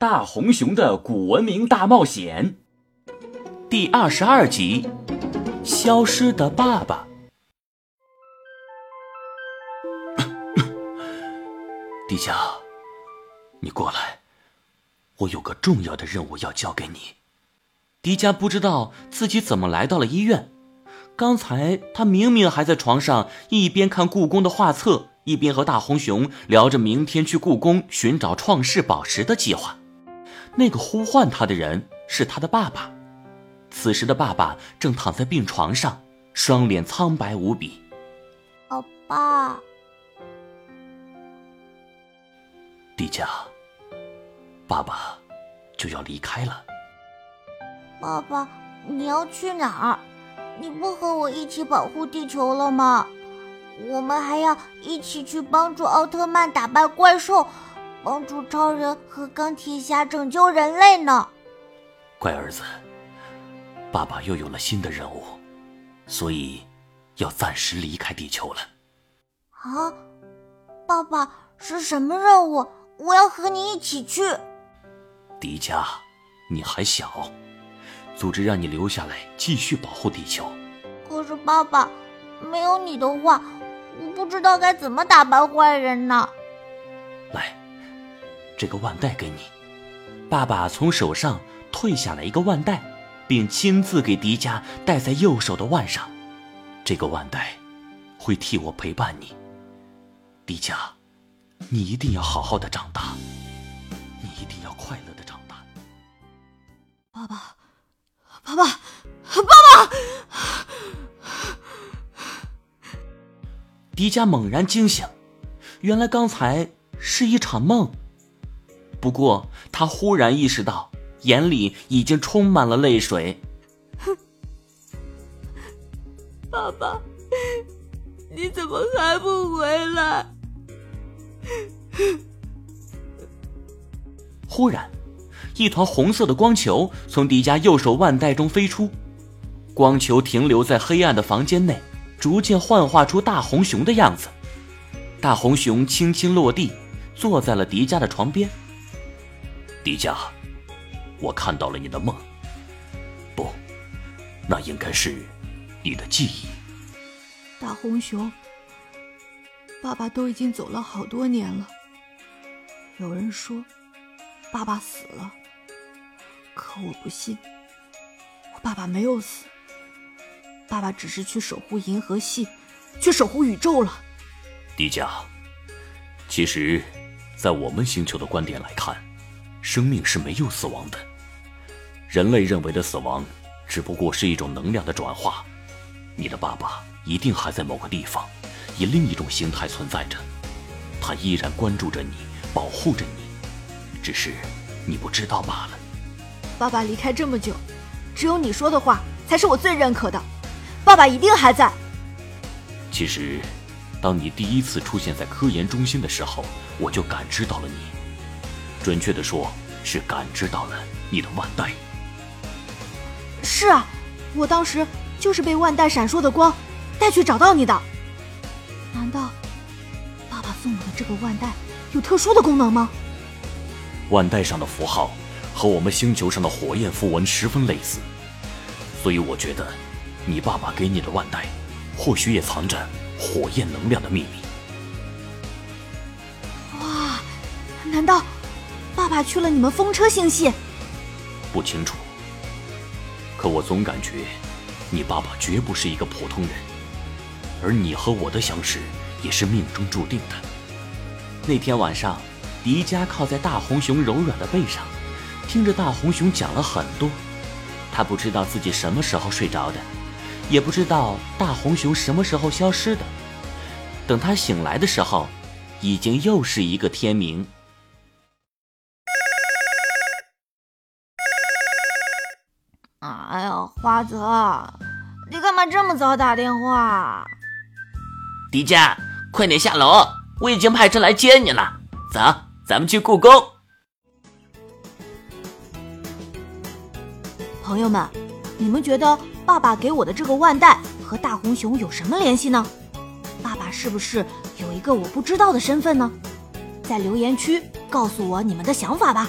大红熊的古文明大冒险》第二十二集：消失的爸爸。迪迦，你过来，我有个重要的任务要交给你。迪迦不知道自己怎么来到了医院。刚才他明明还在床上，一边看故宫的画册，一边和大红熊聊着明天去故宫寻找创世宝石的计划。那个呼唤他的人是他的爸爸，此时的爸爸正躺在病床上，双脸苍白无比。老爸，迪迦，爸爸就要离开了。爸爸，你要去哪儿？你不和我一起保护地球了吗？我们还要一起去帮助奥特曼打败怪兽。帮助超人和钢铁侠拯救人类呢，乖儿子，爸爸又有了新的任务，所以要暂时离开地球了。啊，爸爸是什么任务？我要和你一起去。迪迦，你还小，组织让你留下来继续保护地球。可是爸爸，没有你的话，我不知道该怎么打败坏人呢。来。这个腕带给你，爸爸从手上退下来一个腕带，并亲自给迪迦戴在右手的腕上。这个腕带会替我陪伴你，迪迦，你一定要好好的长大，你一定要快乐的长大。爸爸，爸爸，爸爸！迪迦猛然惊醒，原来刚才是一场梦。不过，他忽然意识到，眼里已经充满了泪水。爸爸，你怎么还不回来？忽然，一团红色的光球从迪迦右手腕带中飞出，光球停留在黑暗的房间内，逐渐幻化出大红熊的样子。大红熊轻轻落地，坐在了迪迦的床边。迪迦，我看到了你的梦。不，那应该是你的记忆。大红熊，爸爸都已经走了好多年了。有人说，爸爸死了，可我不信。我爸爸没有死，爸爸只是去守护银河系，去守护宇宙了。迪迦，其实，在我们星球的观点来看。生命是没有死亡的，人类认为的死亡，只不过是一种能量的转化。你的爸爸一定还在某个地方，以另一种形态存在着，他依然关注着你，保护着你，只是你不知道罢了。爸爸离开这么久，只有你说的话才是我最认可的。爸爸一定还在。其实，当你第一次出现在科研中心的时候，我就感知到了你。准确的说，是感知到了你的腕带。是啊，我当时就是被腕带闪烁的光带去找到你的。难道爸爸送我的这个腕带有特殊的功能吗？腕带上的符号和我们星球上的火焰符文十分类似，所以我觉得你爸爸给你的腕带或许也藏着火焰能量的秘密。哇，难道？爸爸去了你们风车星系，不清楚。可我总感觉，你爸爸绝不是一个普通人，而你和我的相识也是命中注定的。那天晚上，迪迦靠在大红熊柔软的背上，听着大红熊讲了很多。他不知道自己什么时候睡着的，也不知道大红熊什么时候消失的。等他醒来的时候，已经又是一个天明。哎呀，花泽，你干嘛这么早打电话？迪迦，快点下楼，我已经派车来接你了。走，咱们去故宫。朋友们，你们觉得爸爸给我的这个腕带和大红熊有什么联系呢？爸爸是不是有一个我不知道的身份呢？在留言区告诉我你们的想法吧。